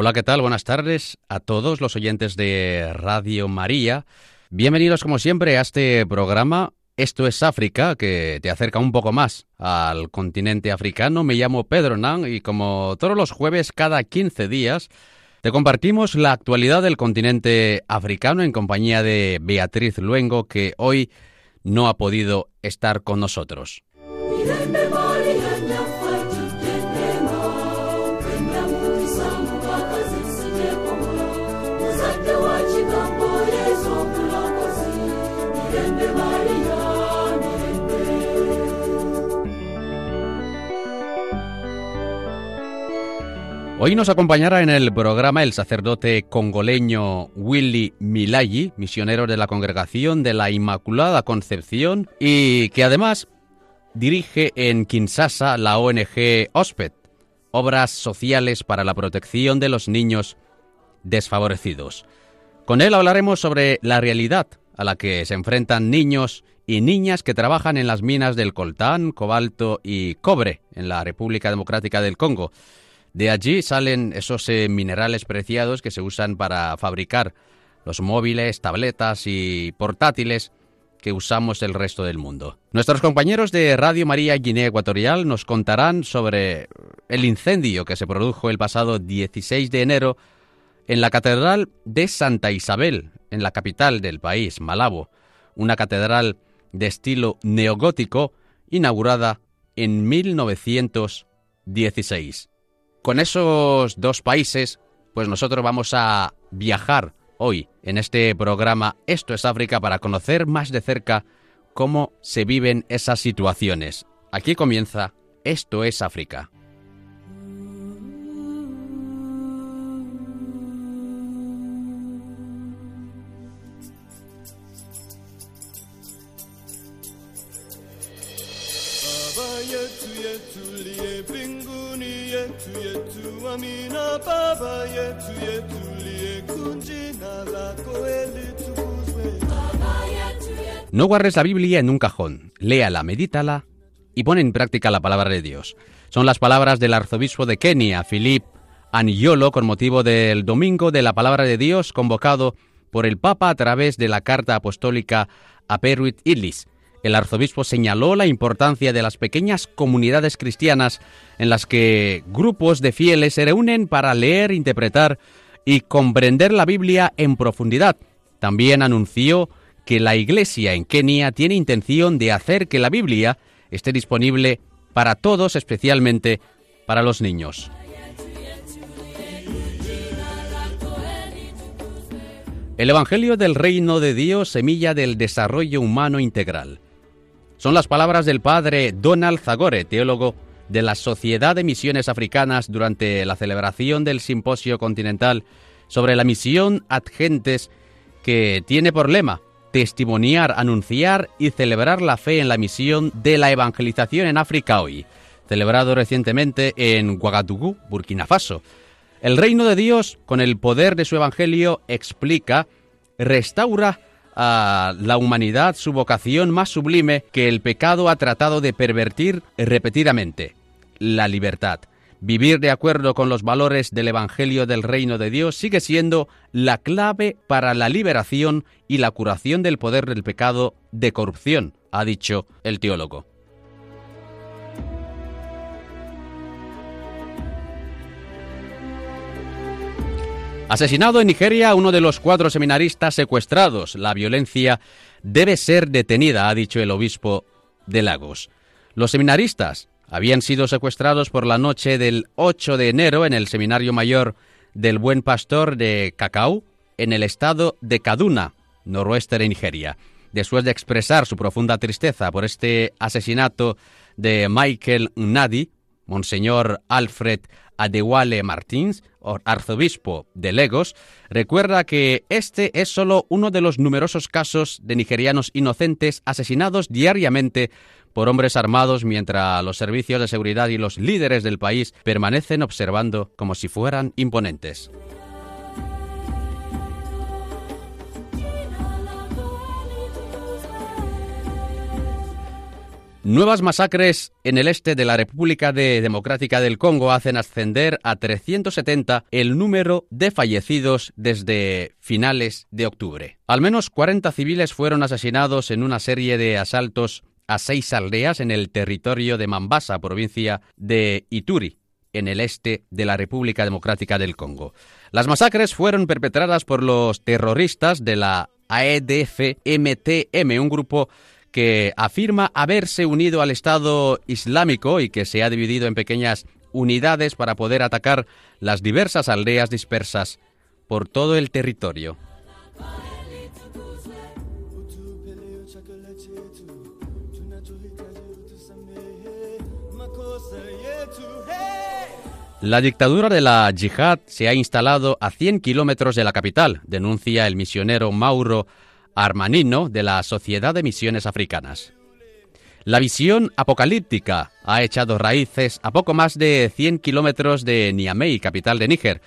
Hola, ¿qué tal? Buenas tardes a todos los oyentes de Radio María. Bienvenidos como siempre a este programa esto es África, que te acerca un poco más al continente africano. Me llamo Pedro Nan y como todos los jueves, cada 15 días, te compartimos la actualidad del continente africano en compañía de Beatriz Luengo, que hoy no ha podido estar con nosotros. Hoy nos acompañará en el programa el sacerdote congoleño Willy Milayi, misionero de la Congregación de la Inmaculada Concepción y que además dirige en Kinshasa la ONG OSPED, Obras Sociales para la Protección de los Niños Desfavorecidos. Con él hablaremos sobre la realidad a la que se enfrentan niños y niñas que trabajan en las minas del coltán, cobalto y cobre en la República Democrática del Congo de allí salen esos eh, minerales preciados que se usan para fabricar los móviles, tabletas y portátiles que usamos el resto del mundo. Nuestros compañeros de Radio María Guinea Ecuatorial nos contarán sobre el incendio que se produjo el pasado 16 de enero en la Catedral de Santa Isabel, en la capital del país, Malabo, una catedral de estilo neogótico inaugurada en 1916. Con esos dos países, pues nosotros vamos a viajar hoy en este programa Esto es África para conocer más de cerca cómo se viven esas situaciones. Aquí comienza Esto es África. No guardes la Biblia en un cajón, léala, medítala y pon en práctica la palabra de Dios. Son las palabras del arzobispo de Kenia, Philip Aniolo, con motivo del Domingo de la Palabra de Dios convocado por el Papa a través de la carta apostólica a Peruit Illis. El arzobispo señaló la importancia de las pequeñas comunidades cristianas en las que grupos de fieles se reúnen para leer, interpretar y comprender la Biblia en profundidad. También anunció que la Iglesia en Kenia tiene intención de hacer que la Biblia esté disponible para todos, especialmente para los niños. El Evangelio del Reino de Dios, semilla del desarrollo humano integral. Son las palabras del padre Donald Zagore, teólogo de la Sociedad de Misiones Africanas durante la celebración del Simposio Continental sobre la misión ad gentes que tiene por lema testimoniar, anunciar y celebrar la fe en la misión de la evangelización en África hoy, celebrado recientemente en Ouagadougou, Burkina Faso. El reino de Dios, con el poder de su evangelio, explica, restaura a la humanidad su vocación más sublime que el pecado ha tratado de pervertir repetidamente, la libertad. Vivir de acuerdo con los valores del Evangelio del Reino de Dios sigue siendo la clave para la liberación y la curación del poder del pecado de corrupción, ha dicho el teólogo. Asesinado en Nigeria uno de los cuatro seminaristas secuestrados. La violencia debe ser detenida, ha dicho el obispo de Lagos. Los seminaristas habían sido secuestrados por la noche del 8 de enero en el Seminario Mayor del Buen Pastor de Cacao, en el estado de Kaduna, noroeste de Nigeria. después de expresar su profunda tristeza por este asesinato de Michael Nadi, Monseñor Alfred Adewale Martins, arzobispo de Legos, recuerda que este es solo uno de los numerosos casos de nigerianos inocentes asesinados diariamente por hombres armados mientras los servicios de seguridad y los líderes del país permanecen observando como si fueran imponentes. Nuevas masacres en el este de la República Democrática del Congo hacen ascender a 370 el número de fallecidos desde finales de octubre. Al menos 40 civiles fueron asesinados en una serie de asaltos a seis aldeas en el territorio de Mambasa, provincia de Ituri, en el este de la República Democrática del Congo. Las masacres fueron perpetradas por los terroristas de la AEDF-MTM, un grupo que afirma haberse unido al Estado Islámico y que se ha dividido en pequeñas unidades para poder atacar las diversas aldeas dispersas por todo el territorio. La dictadura de la yihad se ha instalado a 100 kilómetros de la capital, denuncia el misionero Mauro Armanino de la Sociedad de Misiones Africanas. La visión apocalíptica ha echado raíces a poco más de 100 kilómetros de Niamey, capital de Níger.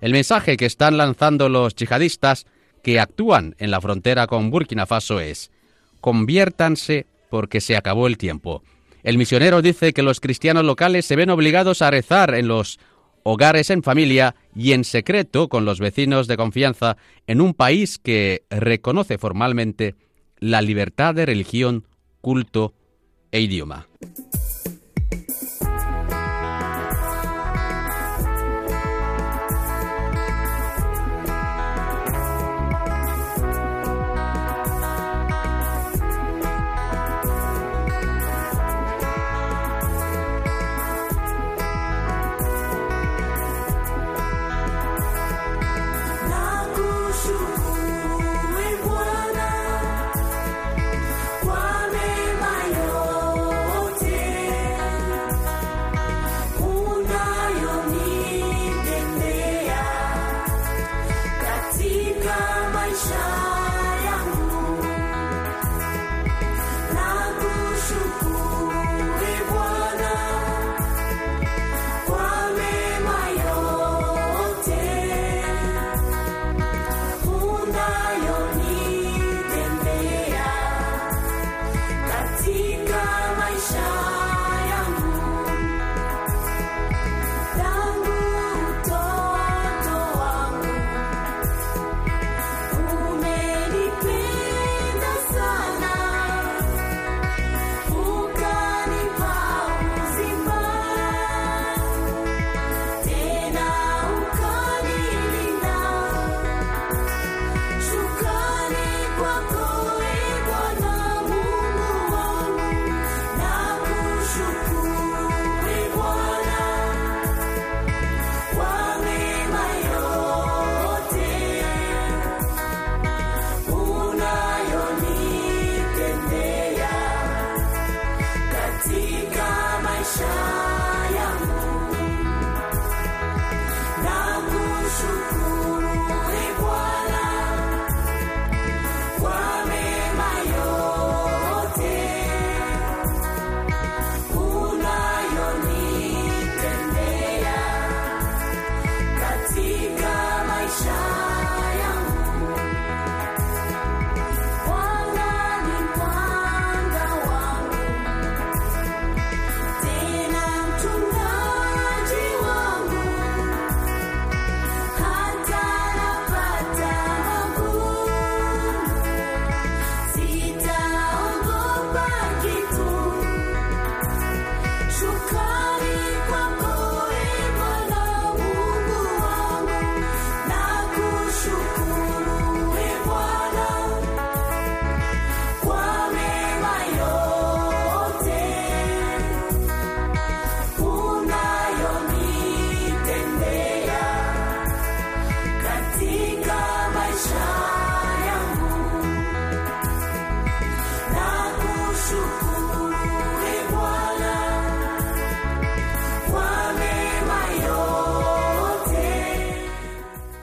El mensaje que están lanzando los yihadistas que actúan en la frontera con Burkina Faso es, conviértanse porque se acabó el tiempo. El misionero dice que los cristianos locales se ven obligados a rezar en los hogares en familia y en secreto con los vecinos de confianza en un país que reconoce formalmente la libertad de religión, culto e idioma.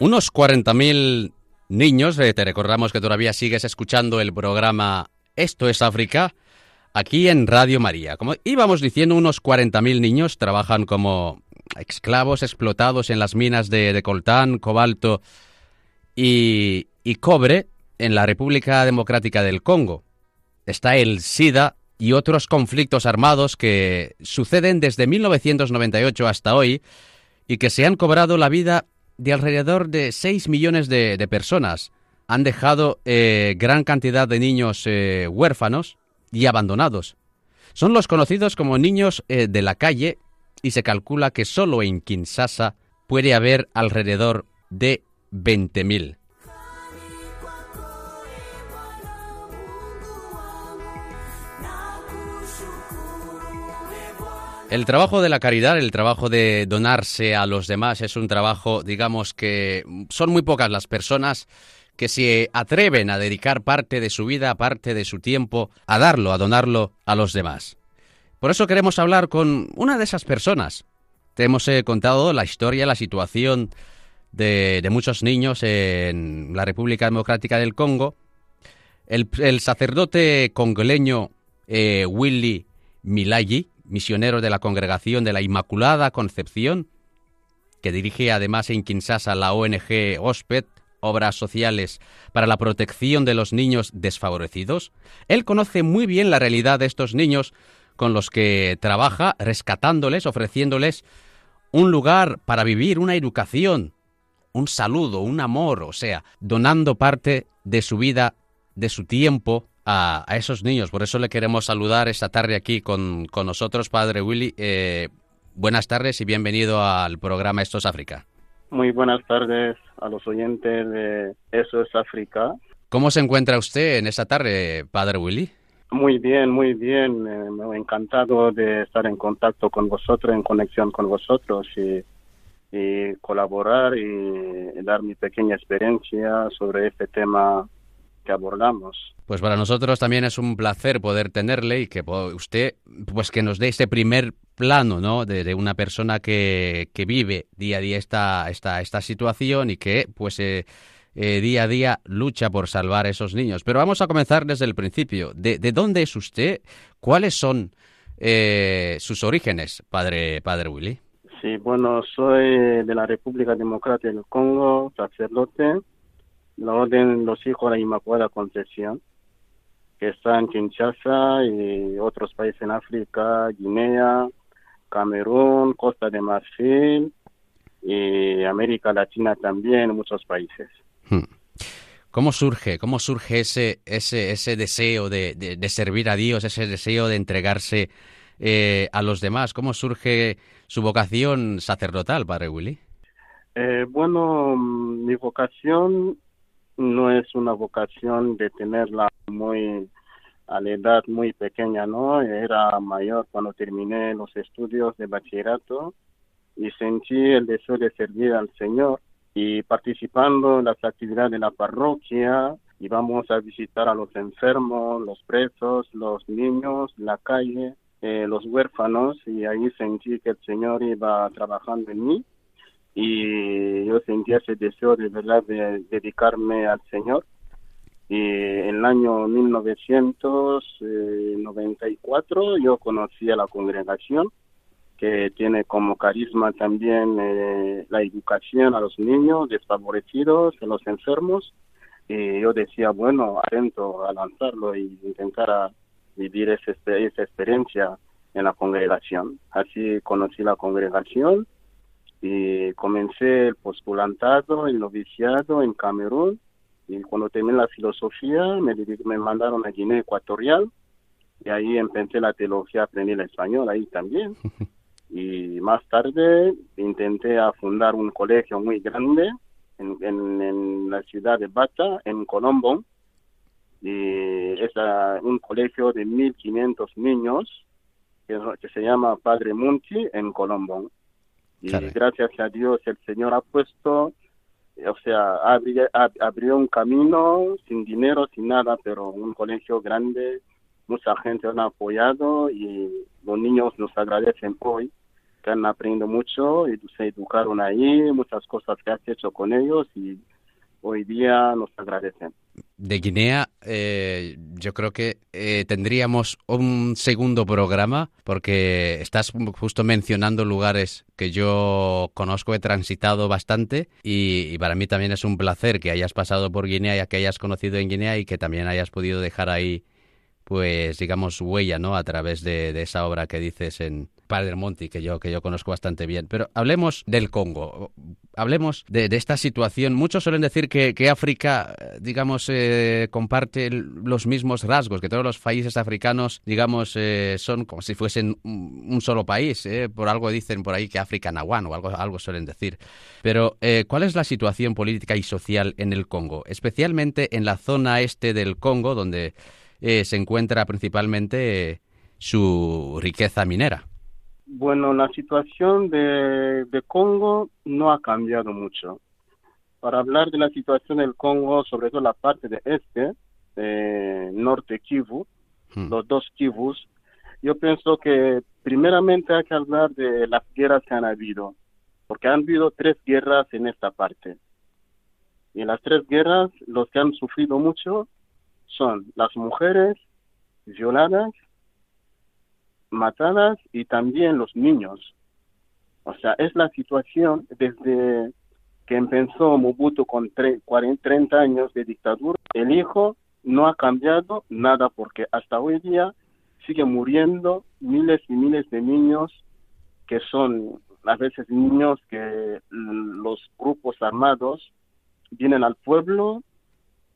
Unos 40.000 niños, te recordamos que todavía sigues escuchando el programa Esto es África, aquí en Radio María. Como íbamos diciendo, unos 40.000 niños trabajan como esclavos explotados en las minas de, coltán, cobalto y, y cobre en la República Democrática del Congo. Está el SIDA y otros conflictos armados que suceden desde 1998 hasta hoy y que se han cobrado la vida de alrededor de 6 millones de, personas. Han dejado eh, gran cantidad de niños eh, huérfanos y abandonados. Son los conocidos como niños eh, de la calle y se calcula que solo en Kinshasa puede haber alrededor de 20.000. El trabajo de la caridad, el trabajo de donarse a los demás es un trabajo, digamos que son muy pocas las personas que se atreven a dedicar parte de su vida, parte de su tiempo, a darlo, a donarlo a los demás. Por eso queremos hablar con una de esas personas. Te hemos eh, contado la historia, la situación de, muchos niños en la República Democrática del Congo. El, sacerdote congoleño eh, Willy Milayi misionero de la Congregación de la Inmaculada Concepción, que dirige además en Kinshasa la ONG OSPED, Obras Sociales para la Protección de los Niños Desfavorecidos. Él conoce muy bien la realidad de estos niños con los que trabaja, rescatándoles, ofreciéndoles un lugar para vivir, una educación, un saludo, un amor, o sea, donando parte de su vida, de su tiempo a, esos niños. Por eso le queremos saludar esta tarde aquí con, nosotros, Padre Willy. Eh, buenas tardes y bienvenido al programa Esto es África. Muy buenas tardes a los oyentes de Eso es África. ¿Cómo se encuentra usted en esta tarde, Padre Willy? Muy bien, muy bien. Eh, me he encantado de estar en contacto con vosotros, en conexión con vosotros y, y colaborar y dar mi pequeña experiencia sobre este tema que abordamos. Pues para nosotros también es un placer poder tenerle y que usted, pues que nos dé ese primer plano, ¿no? De, una persona que, que, vive día a día esta, esta, esta situación y que, pues, eh, eh, día a día lucha por salvar a esos niños. Pero vamos a comenzar desde el principio. ¿De, de dónde es usted? ¿Cuáles son eh, sus orígenes, padre, padre Willy? Sí, bueno, soy de la República Democrática del Congo, sacerdote la Orden Los Hijos de la Inmaculada Concepción, que está en Kinshasa y otros países en África, Guinea, Camerún, Costa de Marfil y América Latina también, muchos países. Hmm. ¿Cómo surge, cómo surge ese, ese, ese deseo de, de, servir a Dios, ese deseo de entregarse eh, a los demás? ¿Cómo surge su vocación sacerdotal, Padre Willy? Eh, bueno, mi vocación no es una vocación de tenerla muy a la edad muy pequeña, ¿no? Era mayor cuando terminé los estudios de bachillerato y sentí el deseo de servir al Señor y participando en las actividades de la parroquia íbamos a visitar a los enfermos, los presos, los niños, la calle, eh, los huérfanos y ahí sentí que el Señor iba trabajando en mí y yo sentía ese deseo de verdad de dedicarme al Señor. Y en el año 1994 yo conocí a la congregación que tiene como carisma también eh, la educación a los niños desfavorecidos, a los enfermos. Y yo decía, bueno, atento a lanzarlo y intentar a vivir esa, esa experiencia en la congregación. Así conocí la congregación y comencé el postulantado, el noviciado en Camerún y cuando terminé la filosofía me, me mandaron a Guinea Ecuatorial y ahí empecé la teología, aprendí el español ahí también. Y más tarde intenté fundar un colegio muy grande en, en, la ciudad de Bata, en Colombo. Y es un colegio de 1.500 niños que, que se llama Padre Munti en Colombo y gracias a Dios el Señor ha puesto, o sea, abrió, un camino sin dinero, sin nada, pero un colegio grande, mucha gente han apoyado y los niños nos agradecen hoy que han aprendido mucho y se educaron ahí, muchas cosas que has hecho con ellos y hoy día nos agradecen. De Guinea, eh, yo creo que eh, tendríamos un segundo programa porque estás justo mencionando lugares que yo conozco, he transitado bastante y, para mí también es un placer que hayas pasado por Guinea y que hayas conocido en Guinea y que también hayas podido dejar ahí, pues digamos, huella, ¿no? A través de esa obra que dices en, Padre Monti, que yo, que yo conozco bastante bien. Pero hablemos del Congo, hablemos de, esta situación. Muchos suelen decir que, África, digamos, eh, comparte los mismos rasgos, que todos los países africanos, digamos, eh, son como si fuesen un solo país. Eh. Por algo dicen por ahí que África Nahuán o algo, algo suelen decir. Pero, ¿cuál es la situación política y social en el Congo? Especialmente en la zona este del Congo, donde se encuentra principalmente su riqueza minera. Bueno, la situación de, Congo no ha cambiado mucho. Para hablar de la situación del Congo, sobre todo la parte de este, norte Kivu, hmm. los dos Kivus, yo pienso que primeramente hay que hablar de las guerras que han habido, porque han habido tres guerras en esta parte. Y en las tres guerras, los que han sufrido mucho son las mujeres violadas matadas y también los niños. O sea, es la situación desde que empezó Mobutu con 40, 30 años de dictadura. El hijo no ha cambiado nada porque hasta hoy día sigue muriendo miles y miles de niños que son a veces niños que los grupos armados vienen al pueblo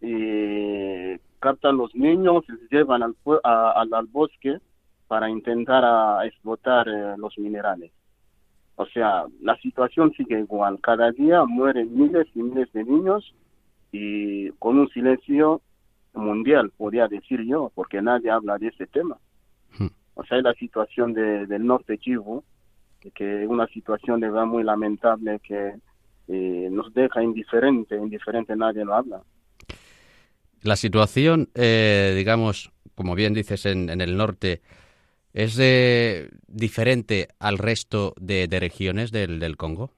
y captan los niños los llevan al, al bosque para intentar a explotar eh, los minerales. O sea, la situación sigue igual. Cada día mueren miles y miles de niños y con un silencio mundial, podría decir yo, porque nadie habla de ese tema. Hmm. O sea, es la situación del norte Kivu, que es una situación de verdad muy lamentable que eh, nos deja indiferente, indiferente nadie lo habla. La situación, eh, digamos, como bien dices, en, en el norte, ¿Es diferente al resto de, regiones del, Congo?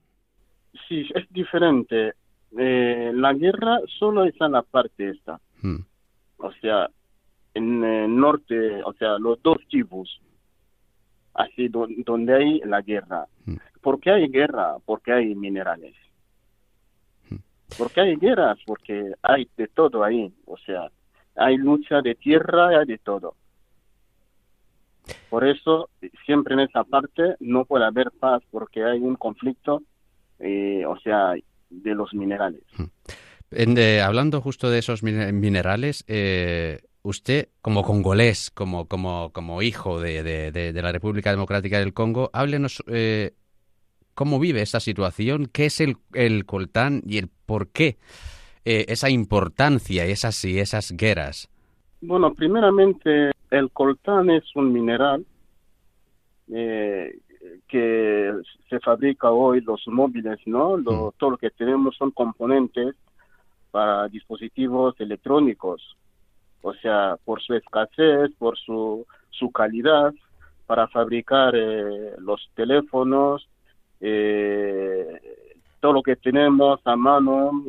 Sí, es diferente. Eh, la guerra solo está en la parte esta. Hmm. O sea, en el norte, o sea, los dos Kivus, así donde hay la guerra. Hmm. ¿Por qué hay guerra? Porque hay minerales. Hmm. ¿Por qué hay guerras? Porque hay de todo ahí. O sea, hay lucha de tierra, hay de todo. Por eso, siempre en esa parte no puede haber paz porque hay un conflicto, eh, o sea, de los minerales. Hmm. hablando justo de esos minerales, eh, usted, como congolés, como, como, como hijo de, de, la República Democrática del Congo, háblenos eh, cómo vive esa situación, qué es el, el coltán y el por qué esa importancia, esas y esas guerras. Bueno, primeramente el coltán es un mineral eh, que se fabrica hoy los móviles, ¿no? Mm. Todo lo que tenemos son componentes para dispositivos electrónicos. O sea, por su escasez, por su, su calidad, para fabricar eh, los teléfonos, eh, todo lo que tenemos a mano,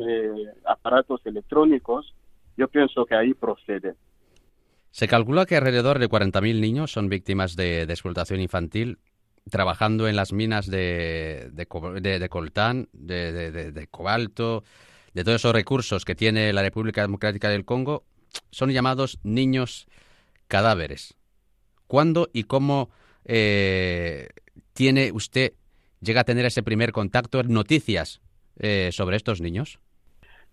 aparatos electrónicos, yo pienso que ahí procede. Se calcula que alrededor de 40.000 niños son víctimas de, explotación infantil trabajando en las minas de, de, coltán, de, cobalto, de todos esos recursos que tiene la República Democrática del Congo, son llamados niños cadáveres. ¿Cuándo y cómo eh, tiene usted, llega a tener ese primer contacto, noticias eh, sobre estos niños?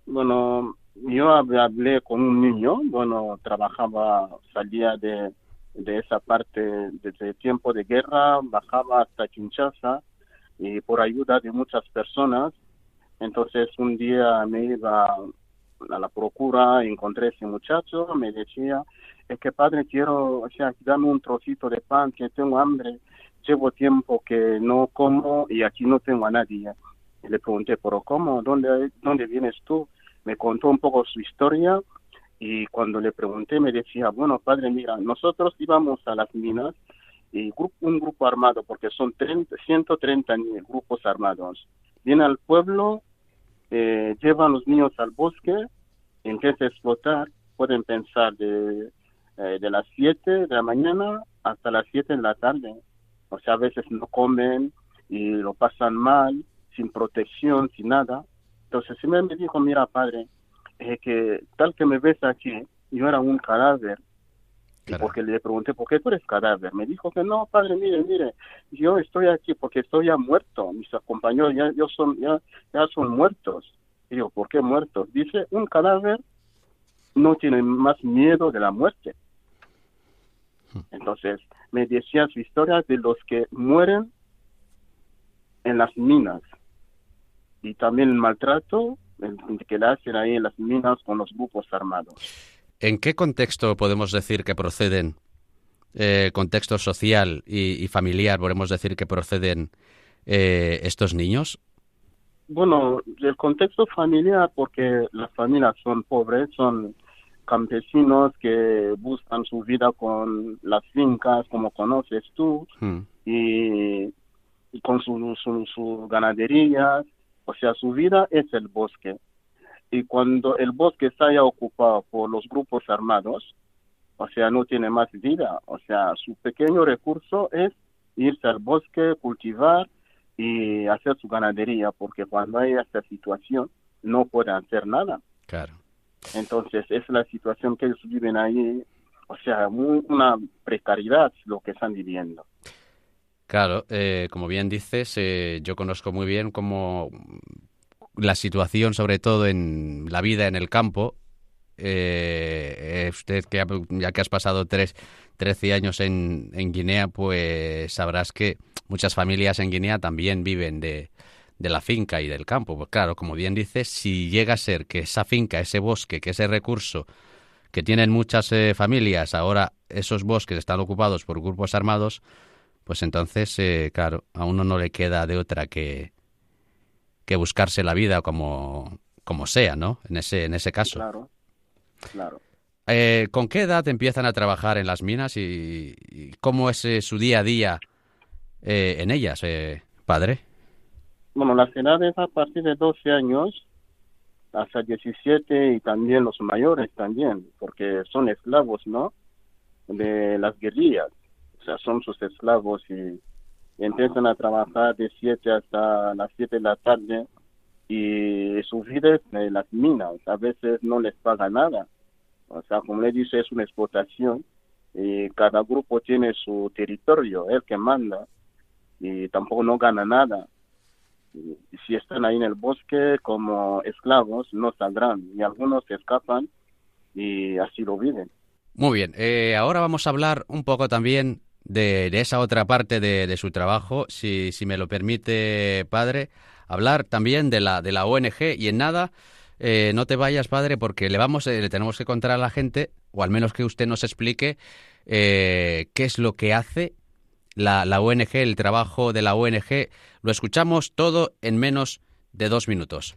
Bueno, yo hablé con un niño, bueno, trabajaba, salía de, de esa parte desde tiempo de guerra, bajaba hasta Kinshasa y por ayuda de muchas personas. Entonces un día me iba a la procura, encontré ese muchacho, me decía, es que padre quiero, o sea, dame un trocito de pan, que tengo hambre, llevo tiempo que no como y aquí no tengo a nadie. Le pregunté, pero ¿cómo? ¿Dónde, dónde vienes tú? Me contó un poco su historia y cuando le pregunté me decía, bueno, padre, mira, nosotros íbamos a las minas y un grupo armado, porque son 30, 130 grupos armados. Vienen al pueblo, eh, llevan los niños al bosque, empiezan a explotar, pueden pensar de, eh, de las 7 de la mañana hasta las 7 de la tarde. O sea, a veces no comen y lo pasan mal, sin protección, sin nada. Entonces, si me dijo, mira, padre, eh, que tal que me ves aquí, yo era un cadáver. Porque le pregunté, ¿por qué tú eres cadáver? Me dijo que no, padre, mire, mire, yo estoy aquí porque estoy ya muerto. Mis compañeros ya, yo son, ya, ya son muertos. Y yo, ¿por qué muertos? Dice, un cadáver no tiene más miedo de la muerte. Entonces, me decía su historia de los que mueren en las minas y también el maltrato que le hacen ahí en las minas con los grupos armados. ¿En qué contexto podemos decir que proceden, eh, contexto social y, familiar, podemos decir que proceden eh, estos niños? Bueno, el contexto familiar, porque las familias son pobres, son campesinos que buscan su vida con las fincas, como conoces tú, hmm. y, con su, su, su ganadería, o sea, su vida es el bosque. Y cuando el bosque está ya ocupado por los grupos armados, o sea, no tiene más vida. O sea, su pequeño recurso es irse al bosque, cultivar y hacer su ganadería, porque cuando hay esta situación no pueden hacer nada. Claro. Entonces, es la situación que ellos viven ahí, o sea, una precariedad lo que están viviendo. Claro, eh, como bien dices, eh, yo conozco muy bien cómo la situación, sobre todo en la vida en el campo, eh, usted que ya que has pasado tres, 13 años en, Guinea, pues sabrás que muchas familias en Guinea también viven de, la finca y del campo. Pues claro, como bien dices, si llega a ser que esa finca, ese bosque, que ese recurso que tienen muchas familias, ahora esos bosques están ocupados por grupos armados, pues entonces, eh, claro, a uno no le queda de otra que, que buscarse la vida como, como sea, ¿no? En ese, en ese caso. Claro, claro. Eh, ¿Con qué edad empiezan a trabajar en las minas y, cómo es eh, su día a día en ellas, padre? Bueno, las edades a partir de 12 años hasta 17 y también los mayores también, porque son esclavos, ¿no? De las guerrillas son sus esclavos y, empiezan a trabajar de 7 hasta las 7 de la tarde y su vida es en las minas, a veces no les paga nada. O sea, como le dice, es una explotación y cada grupo tiene su territorio, el que manda y tampoco no gana nada. Y si están ahí en el bosque como esclavos, no saldrán y algunos escapan y así lo viven. Muy bien, eh, ahora vamos a hablar un poco también de, esa otra parte de, su trabajo, si, si, me lo permite, padre, hablar también de la, de la ONG y en nada, eh, no te vayas, padre, porque le, vamos, eh, le tenemos que contar a la gente, o al menos que usted nos explique, eh, qué es lo que hace la, la ONG, el trabajo de la ONG. Lo escuchamos todo en menos de dos minutos.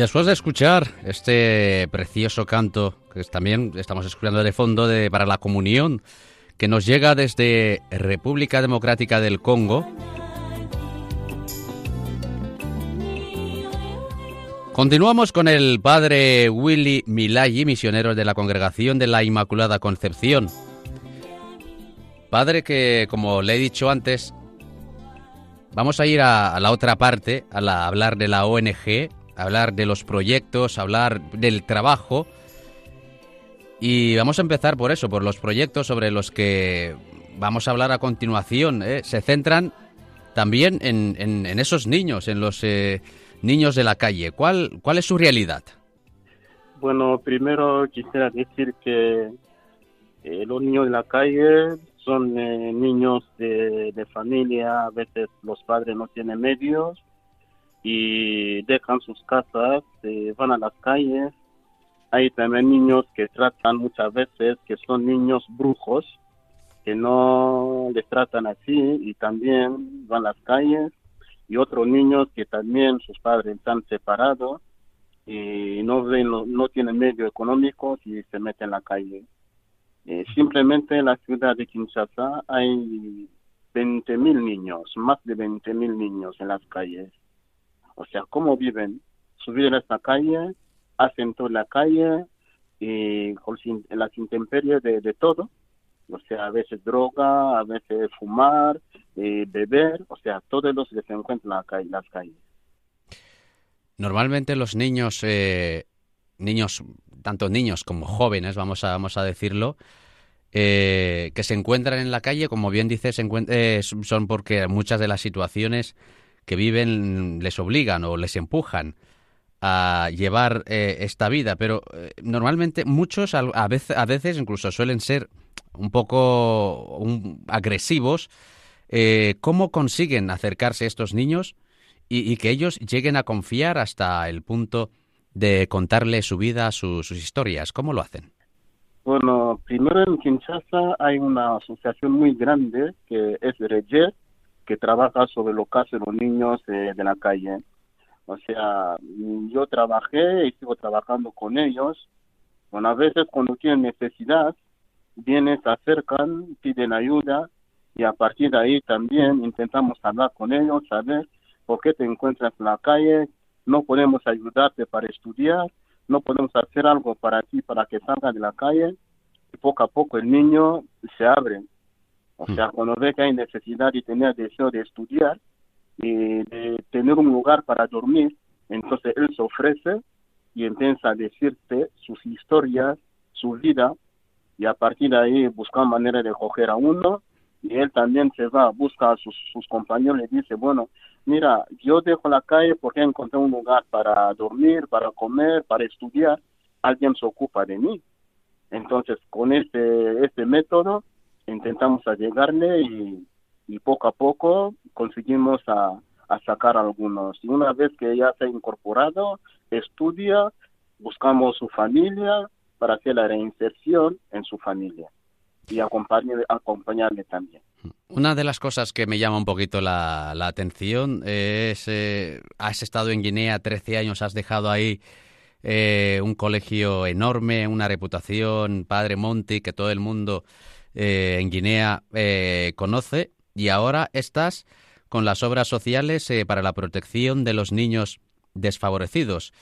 Después de escuchar este precioso canto, que también estamos escuchando de fondo para la comunión, que nos llega desde República Democrática del Congo, Continuamos con el padre Willy Milayi, misionero de la Congregación de la Inmaculada Concepción. Padre que, como le he dicho antes, vamos a ir a, la otra parte, a hablar de la ONG, hablar de los proyectos, hablar del trabajo. Y vamos a empezar por eso, por los proyectos sobre los que vamos a hablar a continuación. ¿eh? Se centran también en, esos niños, en los eh, niños de la calle. ¿Cuál, ¿Cuál es su realidad? Bueno, primero quisiera decir que eh, los niños de la calle son niños de, de familia, a veces los padres no tienen medios y dejan sus casas, se van a las calles. Hay también niños que tratan muchas veces que son niños brujos, que no les tratan así y también van a las calles. Y otros niños que también sus padres están separados y no, ven, no, tienen medio económico y se meten en la calle. Eh, simplemente en la ciudad de Kinshasa hay 20.000 niños, más de 20.000 niños en las calles o sea, cómo viven, subir a esta calle, hacen toda la calle y con las intemperies de, de todo, o sea, a veces droga, a veces fumar, eh, beber, o sea, todos los que se encuentran en las calles. Normalmente los niños, eh, niños, tanto niños como jóvenes, vamos a, vamos a decirlo, eh, que se encuentran en la calle, como bien dices, son porque muchas de las situaciones que viven les obligan o les empujan a llevar eh, esta vida, pero eh, normalmente muchos a, veces, a veces incluso suelen ser un poco agresivos. Eh, ¿Cómo consiguen acercarse estos niños y, que ellos lleguen a confiar hasta el punto de contarle su vida, sus historias? ¿Cómo lo hacen? Bueno, primero en Kinshasa hay una asociación muy grande que es Rejet, que trabaja sobre los casos de los niños de la calle. O sea, yo trabajé y sigo trabajando con ellos. Bueno, a veces cuando tienen necesidad, vienen, se acercan, piden ayuda y a partir de ahí también intentamos hablar con ellos, saber por qué te encuentras en la calle, no podemos ayudarte para estudiar, no podemos hacer algo para ti para que salga de la calle y poco a poco el niño se abre o sea, mm. cuando ve que hay necesidad y tener deseo de estudiar y de tener un lugar para dormir, entonces él se ofrece y empieza a decirte sus historias, su vida, y a partir de ahí busca manera de coger a uno, y él también se va, busca a sus, sus compañeros y dice, bueno, mira, yo dejo la calle porque encontré un lugar para dormir, para comer, para estudiar, alguien se ocupa de mí. Entonces, con este, este método, intentamos llegarle y, y poco a poco conseguimos a, a sacar algunos. Y una vez que ya se ha incorporado, estudia, buscamos su familia para hacer la reinserción en su familia y acompañarle, acompañarle también. Una de las cosas que me llama un poquito la, la atención es, eh, has estado en Guinea 13 años, has dejado ahí eh, un colegio enorme, una reputación, Padre Monti, que todo el mundo eh, en Guinea eh, conoce y ahora estás con las obras sociales eh, para la protección de los niños desfavorecidos.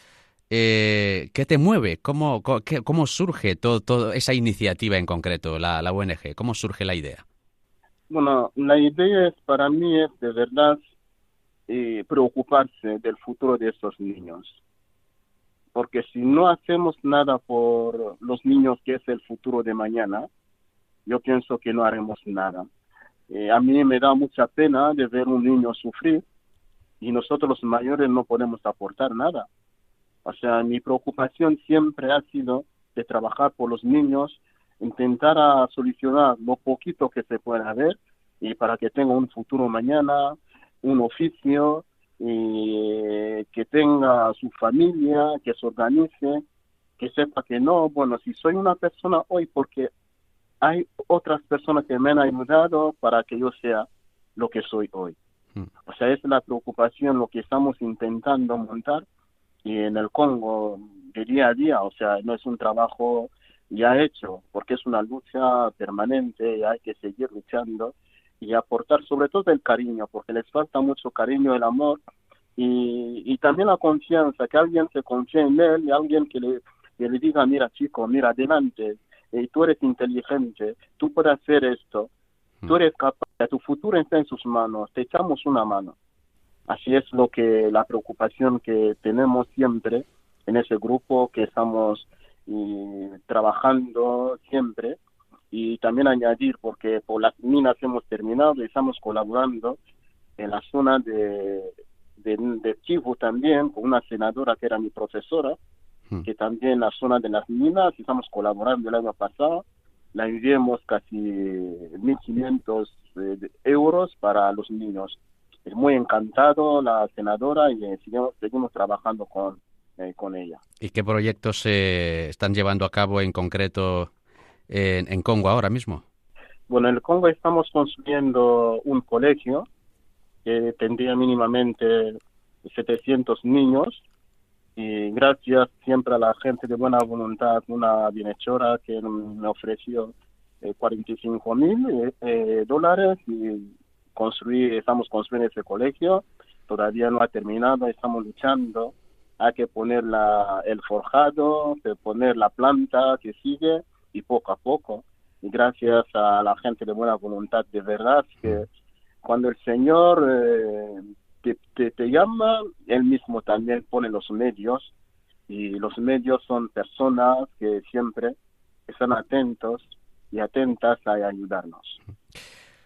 ¿Qué te mueve? ¿Cómo, cómo surge toda esa iniciativa en concreto, la, la ONG? ¿Cómo surge la idea? Bueno, la idea es para mí es de verdad preocuparse del futuro de esos niños. Porque si no hacemos nada por los niños, que es el futuro de mañana, yo pienso que no haremos nada. Eh, a mí me da mucha pena de ver un niño sufrir y nosotros los mayores no podemos aportar nada. O sea, mi preocupación siempre ha sido de trabajar por los niños, intentar solucionar lo poquito que se pueda ver y para que tenga un futuro mañana, un oficio, y que tenga su familia, que se organice, que sepa que no, bueno, si soy una persona hoy porque hay otras personas que me han ayudado para que yo sea lo que soy hoy. Hmm. O sea, es la preocupación, lo que estamos intentando montar y en el Congo de día a día, o sea, no es un trabajo ya hecho, porque es una lucha permanente y hay que seguir luchando y aportar sobre todo el cariño, porque les falta mucho cariño, el amor y, y también la confianza, que alguien se confíe en él y alguien que le, que le diga, mira chico, mira adelante, eh, tú eres inteligente, tú puedes hacer esto, tú eres capaz, tu futuro está en sus manos, te echamos una mano. Así es lo que la preocupación que tenemos siempre en ese grupo que estamos trabajando siempre. Y también añadir porque por las minas hemos terminado y estamos colaborando en la zona de, de, de Chivo también con una senadora que era mi profesora Hmm. que también la zona de las minas estamos colaborando el año pasado, la enviamos casi 1.500 eh, euros para los niños. Es muy encantado la senadora y eh, seguimos, trabajando con, eh, con ella. ¿Y qué proyectos se están llevando a cabo en concreto en, en Congo ahora mismo? Bueno, en el Congo estamos construyendo un colegio que tendría mínimamente 700 niños y gracias siempre a la gente de buena voluntad, una bienhechora que me ofreció 45 eh, mil eh, eh, dólares y construir, estamos construyendo ese colegio, todavía no ha terminado, estamos luchando, hay que poner la, el forjado, poner la planta que sigue y poco a poco. Y gracias a la gente de buena voluntad, de verdad, que cuando el Señor te, te, llama, él mismo también pone los medios y los medios son personas que siempre están atentos y atentas a ayudarnos.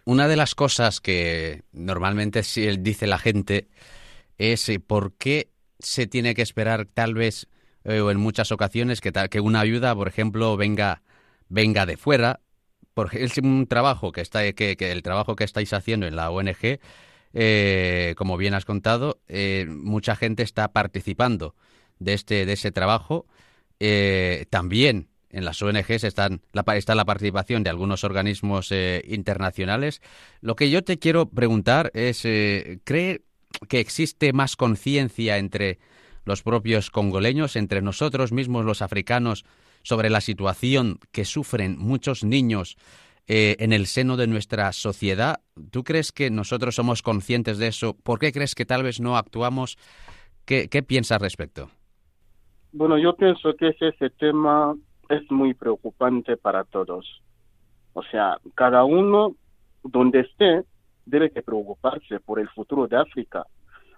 Una de las cosas que normalmente dice la gente es eh, por qué se tiene que esperar tal vez eh, o en muchas ocasiones que, que una ayuda, por ejemplo, venga venga de fuera, porque es un trabajo que está que, que el trabajo que estáis haciendo en la ONG eh, como bien has contado, eh, mucha gente está participando de este de ese trabajo. Eh, también en las ONGs están la, está la participación de algunos organismos internacionales. Lo que yo te quiero preguntar es, ¿cree que existe más conciencia entre los propios congoleños, entre nosotros mismos los africanos, sobre la situación que sufren muchos niños eh, en el seno de nuestra sociedad. ¿Tú crees que nosotros somos conscientes de eso? ¿Por qué crees que tal vez no actuamos? ¿Qué, piensas respecto? Bueno, yo pienso que ese tema es muy preocupante para todos. O sea, cada uno donde esté debe que preocuparse por el futuro de África.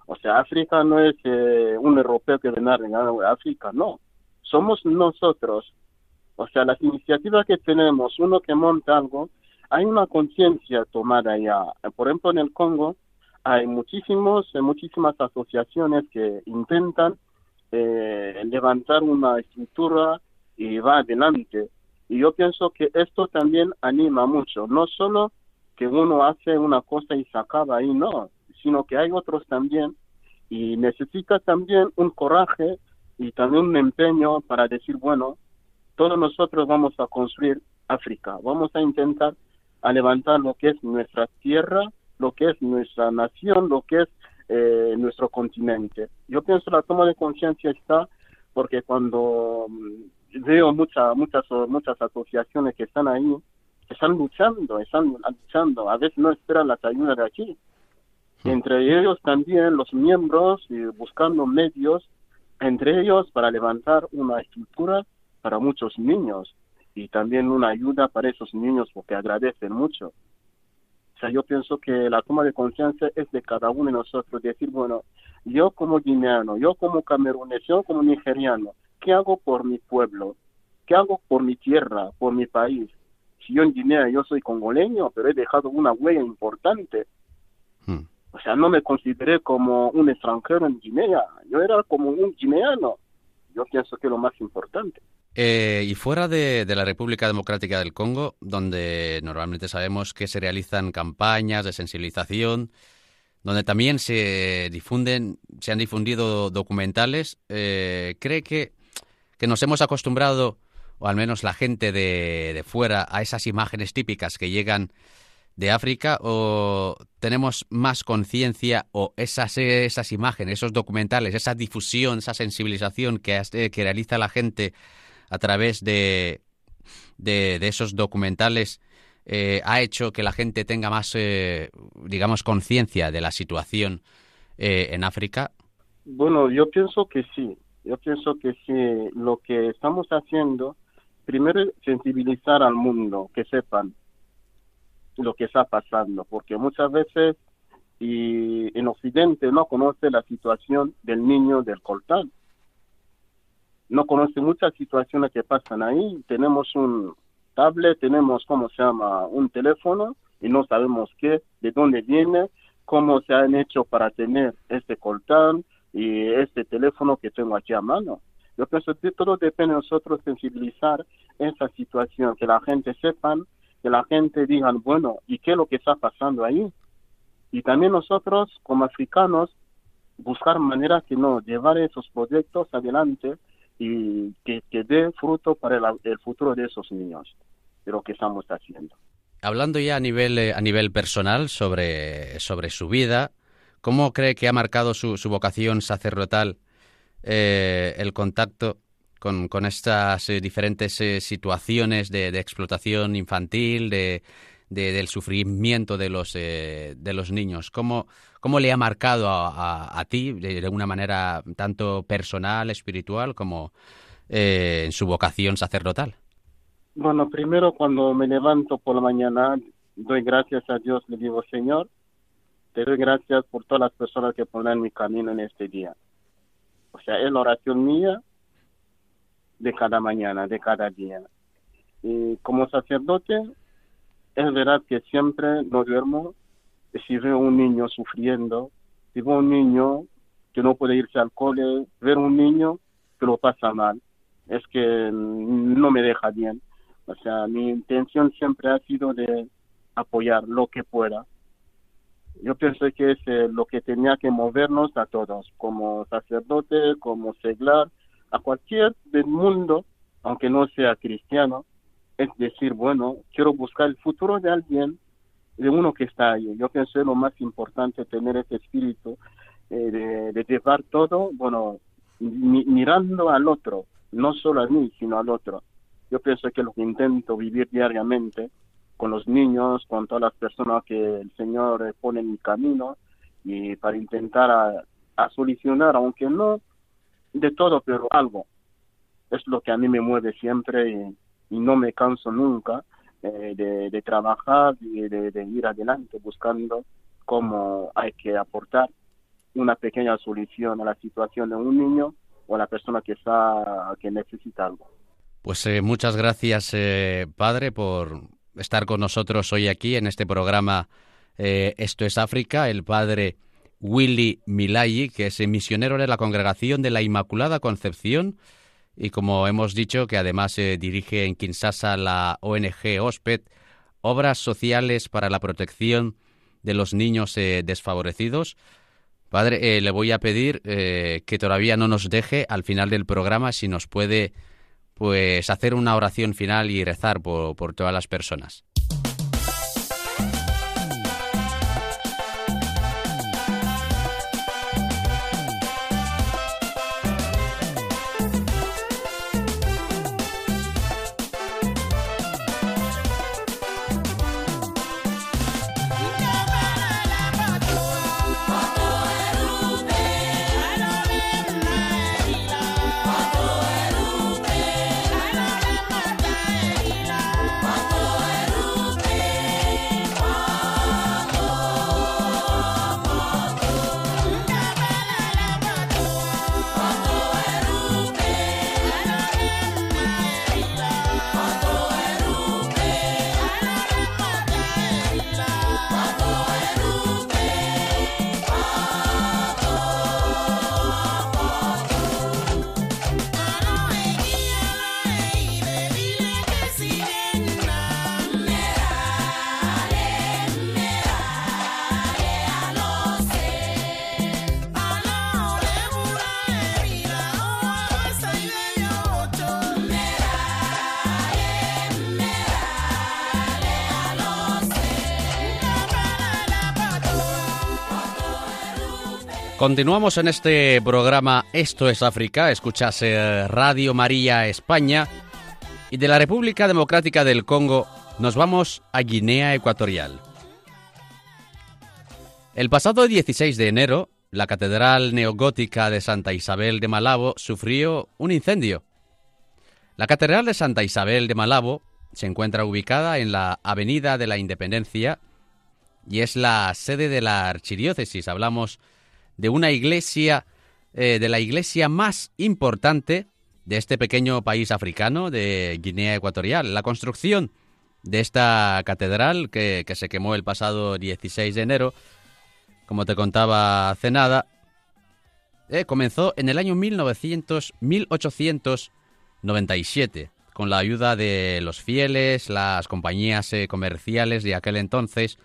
O sea, África no es eh, un europeo que viene a África, no. Somos nosotros o sea, las iniciativas que tenemos, uno que monta algo, hay una conciencia tomada ya. Por ejemplo, en el Congo hay muchísimos, muchísimas asociaciones que intentan eh, levantar una estructura y va adelante. Y yo pienso que esto también anima mucho, no solo que uno hace una cosa y se acaba ahí, no, sino que hay otros también y necesita también un coraje y también un empeño para decir, bueno, todos nosotros vamos a construir África, vamos a intentar a levantar lo que es nuestra tierra, lo que es nuestra nación, lo que es eh, nuestro continente. Yo pienso la toma de conciencia está porque cuando mm, veo muchas muchas muchas asociaciones que están ahí, están luchando, están luchando, a veces no esperan las ayudas de aquí. Entre ellos también los miembros y buscando medios, entre ellos para levantar una estructura para muchos niños y también una ayuda para esos niños porque agradecen mucho. O sea, yo pienso que la toma de conciencia es de cada uno de nosotros, decir, bueno, yo como guineano, yo como camerunés, yo como nigeriano, ¿qué hago por mi pueblo? ¿Qué hago por mi tierra, por mi país? si yo en Guinea yo soy congoleño, pero he dejado una huella importante. Hmm. O sea, no me consideré como un extranjero en Guinea, yo era como un guineano. Yo pienso que es lo más importante. Eh, y fuera de, la República Democrática del Congo, donde normalmente sabemos que se realizan campañas de sensibilización, donde también se difunden, se han difundido documentales, eh, ¿cree que, que nos hemos acostumbrado, o al menos la gente de, de fuera, a esas imágenes típicas que llegan de África o tenemos más conciencia o esas, esas imágenes, esos documentales, esa difusión, esa sensibilización que, que realiza la gente a través de, de, esos documentales eh, ha hecho que la gente tenga más, eh, digamos, conciencia de la situación eh, en África? Bueno, yo pienso que sí. Yo pienso que sí. Lo que estamos haciendo, primero, sensibilizar al mundo, que sepan lo que está pasando, porque muchas veces y en Occidente no conoce la situación del niño del coltán. No conoce muchas situaciones que pasan ahí. Tenemos un tablet, tenemos, ¿cómo se llama?, un teléfono y no sabemos qué, de dónde viene, cómo se han hecho para tener este coltán y este teléfono que tengo aquí a mano. Yo pienso que todo depende de nosotros sensibilizar esa situación, que la gente sepan que la gente diga, bueno, ¿y qué es lo que está pasando ahí? Y también nosotros, como africanos, buscar maneras que no, llevar esos proyectos adelante y que, que dé fruto para el, futuro de esos niños, de lo que estamos haciendo. Hablando ya a nivel, eh, a nivel personal sobre, sobre su vida, ¿cómo cree que ha marcado su, su vocación sacerdotal eh, el contacto con, con estas eh, diferentes eh, situaciones de, explotación infantil, de, del sufrimiento de los, eh, de los niños. ¿Cómo, ¿Cómo le ha marcado a, a, ti de, una manera tanto personal, espiritual, como en su vocación sacerdotal? Bueno, primero cuando me levanto por la mañana, doy gracias a Dios, le digo, Señor, te doy gracias por todas las personas que ponen mi camino en este día. O sea, es la oración mía de cada mañana, de cada día. Y como sacerdote, es verdad que siempre no duermo. Si veo un niño sufriendo, si veo un niño que no puede irse al cole, ver un niño que lo pasa mal, es que no me deja bien. O sea, mi intención siempre ha sido de apoyar lo que pueda. Yo pienso que es eh, lo que tenía que movernos a todos, como sacerdote, como seglar, a cualquier del mundo, aunque no sea cristiano, es decir, bueno, quiero buscar el futuro de alguien, de uno que está ahí. Yo pienso es lo más importante tener ese espíritu eh, de, llevar todo, bueno, mirando al otro, no solo a mí, sino al otro. Yo pienso que lo que intento vivir diariamente con los niños, con todas las personas que el Señor pone en mi camino y para intentar a solucionar, aunque no de todo, pero algo. Es lo que a mí me mueve siempre y, no me canso nunca eh, de, trabajar y de, ir adelante buscando cómo hay que aportar una pequeña solución a la situación de un niño o a la persona que está que necesita algo. Pues eh, muchas gracias, eh, padre, por estar con nosotros hoy aquí en este programa Esto es África. El padre Willy Milayi, que es misionero de la Congregación de la Inmaculada Concepción y como hemos dicho que además dirige en Kinshasa la ONG OSPED, Obras Sociales para la Protección de los Niños eh, Desfavorecidos. Padre, eh, le voy a pedir eh, que todavía no nos deje al final del programa si nos puede pues hacer una oración final y rezar por todas las personas. Continuamos en este programa Esto es África, escuchas eh, Radio María España y de la República Democrática del Congo nos vamos a Guinea Ecuatorial. El pasado 16 de enero, la Catedral Neogótica de Santa Isabel de Malabo sufrió un incendio. La Catedral de Santa Isabel de Malabo se encuentra ubicada en la Avenida de la Independencia y es la sede de la archidiócesis. Hablamos de una iglesia, eh, de la iglesia más importante de este pequeño país africano de Guinea Ecuatorial. La construcción de esta catedral, que, se quemó el pasado 16 de enero, como te contaba hace nada, eh, comenzó en el año 1900, 1897 con la ayuda de los fieles, las compañías eh, comerciales de aquel entonces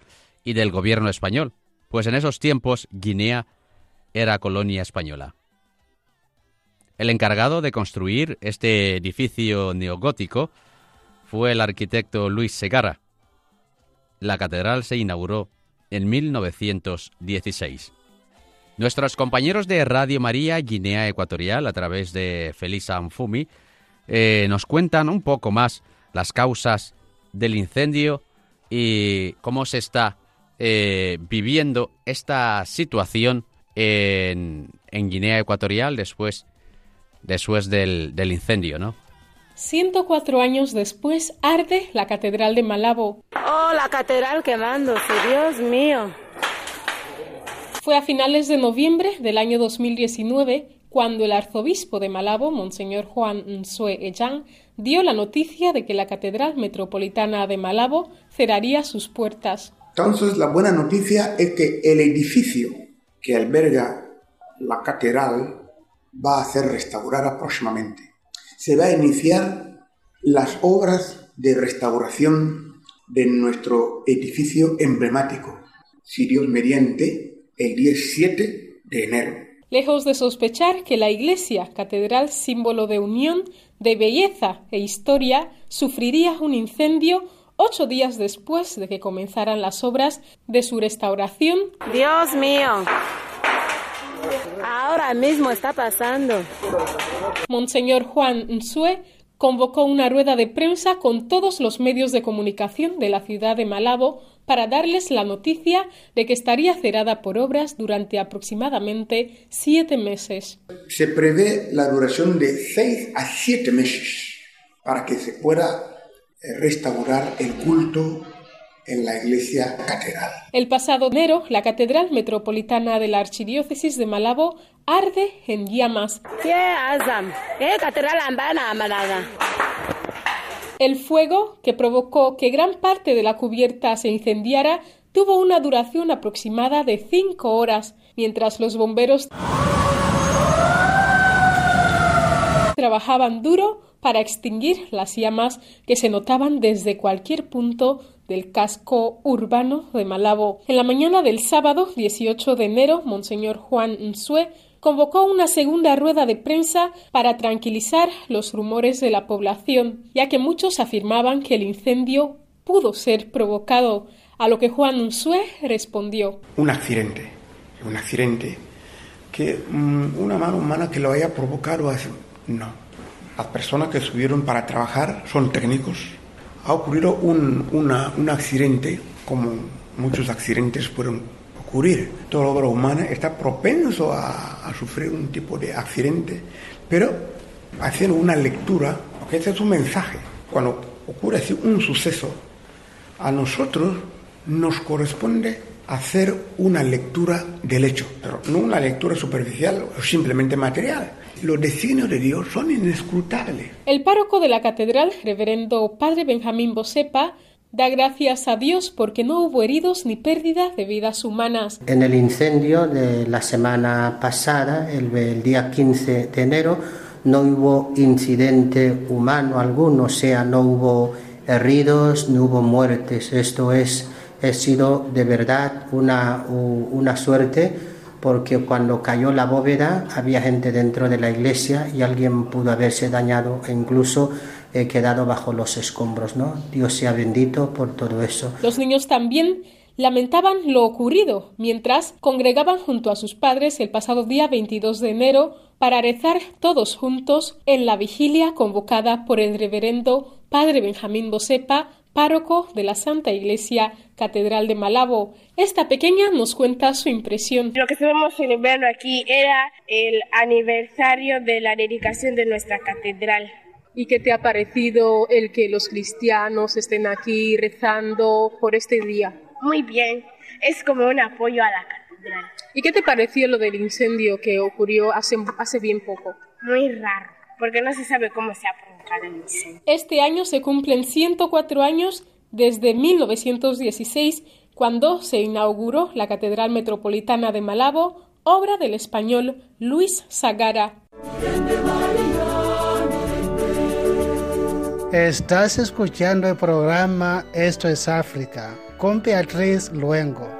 y del gobierno español, pues en esos tiempos Guinea era colonia española. El encargado de construir este edificio neogótico fue el arquitecto Luis Segarra. La catedral se inauguró en 1916. Nuestros compañeros de Radio María Guinea Ecuatorial, a través de Felisa Anfumi, eh, nos cuentan un poco más las causas del incendio y cómo se está eh, viviendo esta situación en, Guinea Ecuatorial después, después del, del incendio, ¿no? 104 años después arde la Catedral de Malabo. Oh, la catedral quemándose, Dios mío. Fue a finales de noviembre del año 2019 cuando el arzobispo de Malabo, Monseñor Juan Nsue Ejan, dio la noticia de que la Catedral Metropolitana de Malabo cerraría sus puertas. Entonces, la buena noticia es que el edificio que alberga la catedral va a ser restaurada próximamente. Se va a iniciar las obras de restauración de nuestro edificio emblemático, si Dios mediante, el 17 de enero. Lejos de sospechar que la iglesia, catedral símbolo de unión, de belleza e historia, sufriría un incendio ocho días después de que comenzaran las obras de su restauración. Dios mío, ahora mismo está pasando. Monseñor Juan Nsue convocó una rueda de prensa con todos los medios de comunicación de la ciudad de Malabo para darles la noticia de que estaría cerrada por obras durante aproximadamente siete meses. Se prevé la duración de seis a siete meses para que se pueda restaurar el culto en la iglesia catedral. El pasado enero, la Catedral Metropolitana de la Archidiócesis de Malabo arde en llamas. El fuego, que provocó que gran parte de la cubierta se incendiara, tuvo una duración aproximada de cinco horas, mientras los bomberos trabajaban duro para extinguir las llamas que se notaban desde cualquier punto del casco urbano de Malabo. En la mañana del sábado 18 de enero, Monseñor Juan Nsue convocó una segunda rueda de prensa para tranquilizar los rumores de la población, ya que muchos afirmaban que el incendio pudo ser provocado, a lo que Juan Nsue respondió. Un accidente, un accidente que mm, una mano humana que lo haya provocado, no las personas que subieron para trabajar son técnicos. Ha ocurrido un, accidente, como muchos accidentes pueden ocurrir. Toda obra humana está propenso a, sufrir un tipo de accidente, pero haciendo una lectura, porque este es un mensaje. Cuando ocurre así un suceso, a nosotros nos corresponde hacer una lectura del hecho, pero no una lectura superficial o simplemente material los designios de Dios son inescrutables. El párroco de la catedral, reverendo padre Benjamín Bosepa, da gracias a Dios porque no hubo heridos ni pérdida de vidas humanas. En el incendio de la semana pasada, el, día 15 de enero, no hubo incidente humano alguno, o sea, no hubo heridos, no hubo muertes. Esto es, ha sido de verdad una, una suerte porque cuando cayó la bóveda había gente dentro de la iglesia y alguien pudo haberse dañado e incluso eh, quedado bajo los escombros, ¿no? Dios sea bendito por todo eso. Los niños también lamentaban lo ocurrido, mientras congregaban junto a sus padres el pasado día 22 de enero para rezar todos juntos en la vigilia convocada por el reverendo Padre Benjamín Bosepa, párroco de la Santa Iglesia Catedral de Malabo. Esta pequeña nos cuenta su impresión. Lo que estuvimos celebrando aquí era el aniversario de la dedicación de nuestra catedral. ¿Y qué te ha parecido el que los cristianos estén aquí rezando por este día? Muy bien, es como un apoyo a la catedral. ¿Y qué te pareció lo del incendio que ocurrió hace, hace bien poco? Muy raro, porque no se sabe cómo se ha provocado el incendio. Este año se cumplen 104 años desde 1916, cuando se inauguró la Catedral Metropolitana de Malabo, obra del español Luis Sagara. Estás escuchando el programa Esto es África con Beatriz Luengo.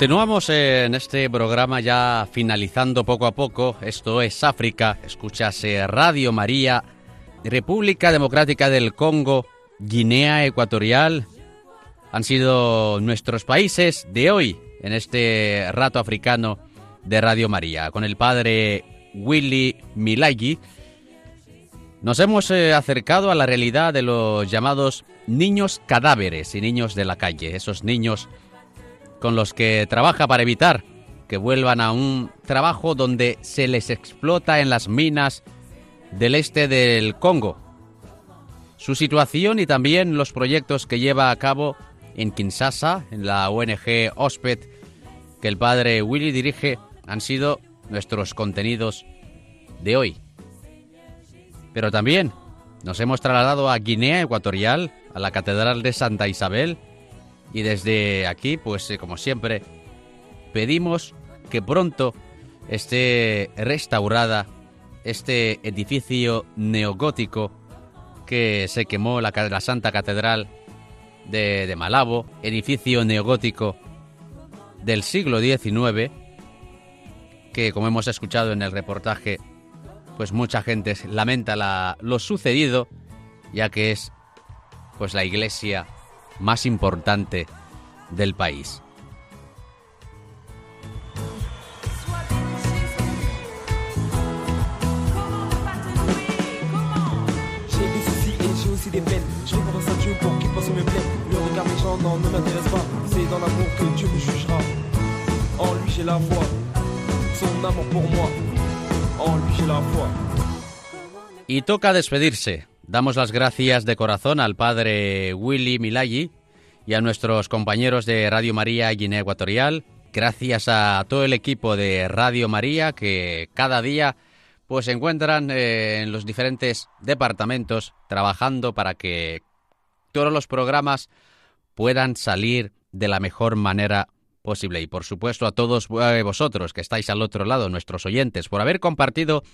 Continuamos en este programa ya finalizando poco a poco. Esto es África. Escuchas Radio María, República Democrática del Congo, Guinea Ecuatorial. Han sido nuestros países de hoy en este rato africano de Radio María. Con el padre Willy Milagi nos hemos eh, acercado a la realidad de los llamados niños cadáveres y niños de la calle. Esos niños con los que trabaja para evitar que vuelvan a un trabajo donde se les explota en las minas del este del Congo. Su situación y también los proyectos que lleva a cabo en Kinshasa, en la ONG OSPED, que el padre Willy dirige, han sido nuestros contenidos de hoy. Pero también nos hemos trasladado a Guinea Ecuatorial, a la Catedral de Santa Isabel, y desde aquí, pues eh, como siempre, pedimos que pronto esté restaurada este edificio neogótico que se quemó la, la Santa Catedral de, Malabo, edificio neogótico del siglo XIX, que como hemos escuchado en el reportaje, pues mucha gente lamenta la, lo sucedido, ya que es pues la iglesia más importante del país. Y toca despedirse. Damos las gracias de corazón al padre Willy Milayi y a nuestros compañeros de Radio María Guinea Ecuatorial. Gracias a todo el equipo de Radio María que cada día pues se encuentran eh, en los diferentes departamentos trabajando para que todos los programas puedan salir de la mejor manera posible. Y por supuesto a todos eh, vosotros que estáis al otro lado, nuestros oyentes, por haber compartido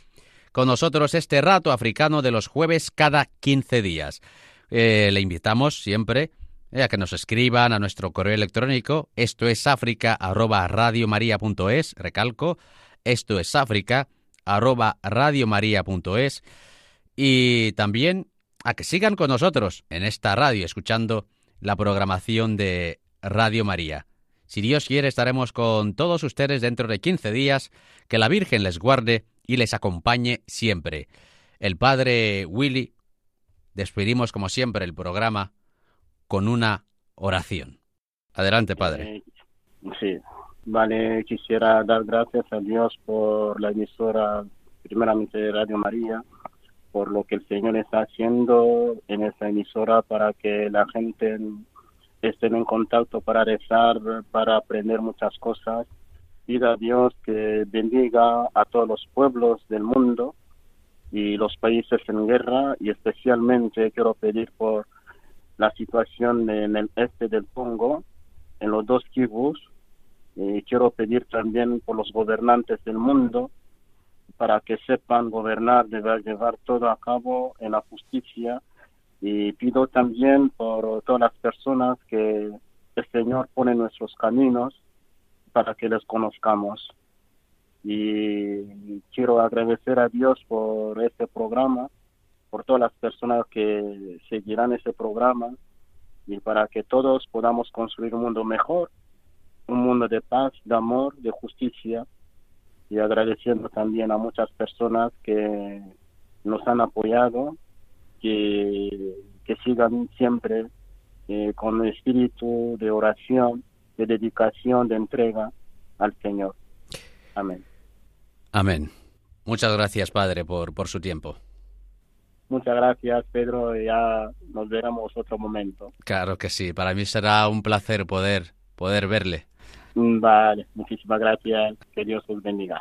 con nosotros este rato africano de los jueves cada 15 días. Eh, le invitamos siempre eh, a que nos escriban a nuestro correo electrónico, esto es áfrica arroba radiomaria.es, recalco, esto es áfrica arroba radiomaria.es y también a que sigan con nosotros en esta radio escuchando la programación de Radio María. Si Dios quiere estaremos con todos ustedes dentro de 15 días, que la Virgen les guarde y les acompañe siempre. El Padre Willy, despedimos como siempre el programa con una oración. Adelante, Padre. Eh, sí, vale, quisiera dar gracias a Dios por la emisora, primeramente Radio María, por lo que el Señor está haciendo en esta emisora para que la gente esté en contacto para rezar, para aprender muchas cosas. Pido a Dios que bendiga a todos los pueblos del mundo y los países en guerra y especialmente quiero pedir por la situación en el este del Congo, en los dos kibus, y quiero pedir también por los gobernantes del mundo para que sepan gobernar, llevar todo a cabo en la justicia y pido también por todas las personas que el Señor pone en nuestros caminos para que les conozcamos. Y quiero agradecer a Dios por este programa, por todas las personas que seguirán ese programa y para que todos podamos construir un mundo mejor, un mundo de paz, de amor, de justicia y agradeciendo también a muchas personas que nos han apoyado, que, sigan siempre eh, con espíritu de oración, de dedicación, de entrega al Señor. Amén. Amén. Muchas gracias, Padre, por, por su tiempo. Muchas gracias, Pedro. Ya nos veremos otro momento. Claro que sí. Para mí será un placer poder, poder verle. Vale, muchísimas gracias. Que Dios os bendiga.